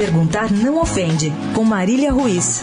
Perguntar não ofende, com Marília Ruiz.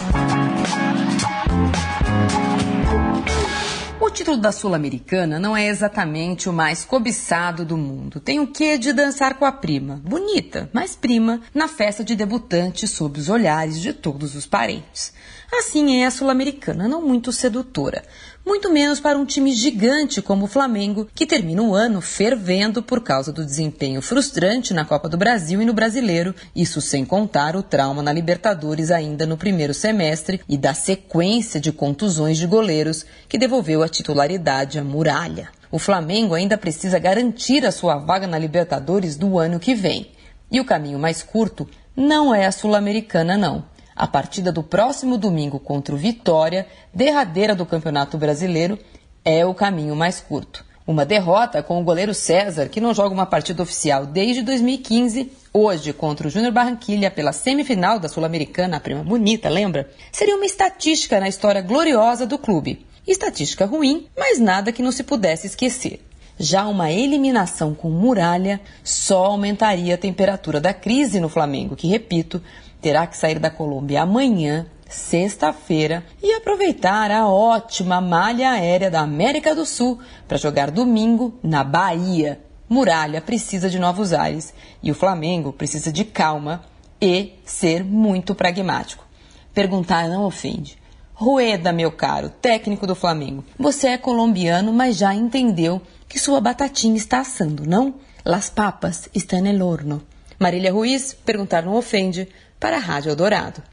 O título da Sul-Americana não é exatamente o mais cobiçado do mundo. Tem o quê de dançar com a prima, bonita, mas prima, na festa de debutante sob os olhares de todos os parentes. Assim é a Sul-Americana, não muito sedutora. Muito menos para um time gigante como o Flamengo, que termina o ano fervendo por causa do desempenho frustrante na Copa do Brasil e no Brasileiro, isso sem contar o trauma na Libertadores ainda no primeiro semestre e da sequência de contusões de goleiros que devolveu a titularidade à muralha. O Flamengo ainda precisa garantir a sua vaga na Libertadores do ano que vem. E o caminho mais curto não é a Sul-Americana, não. A partida do próximo domingo contra o Vitória, derradeira do Campeonato Brasileiro, é o caminho mais curto. Uma derrota com o goleiro César, que não joga uma partida oficial desde 2015, hoje contra o Júnior Barranquilha pela semifinal da Sul-Americana, a prima bonita, lembra? Seria uma estatística na história gloriosa do clube. Estatística ruim, mas nada que não se pudesse esquecer. Já uma eliminação com muralha só aumentaria a temperatura da crise no Flamengo, que, repito, terá que sair da Colômbia amanhã, sexta-feira, e aproveitar a ótima malha aérea da América do Sul para jogar domingo na Bahia. Muralha precisa de novos ares e o Flamengo precisa de calma e ser muito pragmático. Perguntar não ofende. Rueda, meu caro, técnico do Flamengo, você é colombiano, mas já entendeu que sua batatinha está assando, não? Las papas estão no horno. Marília Ruiz, perguntar não ofende, para a Rádio Eldorado.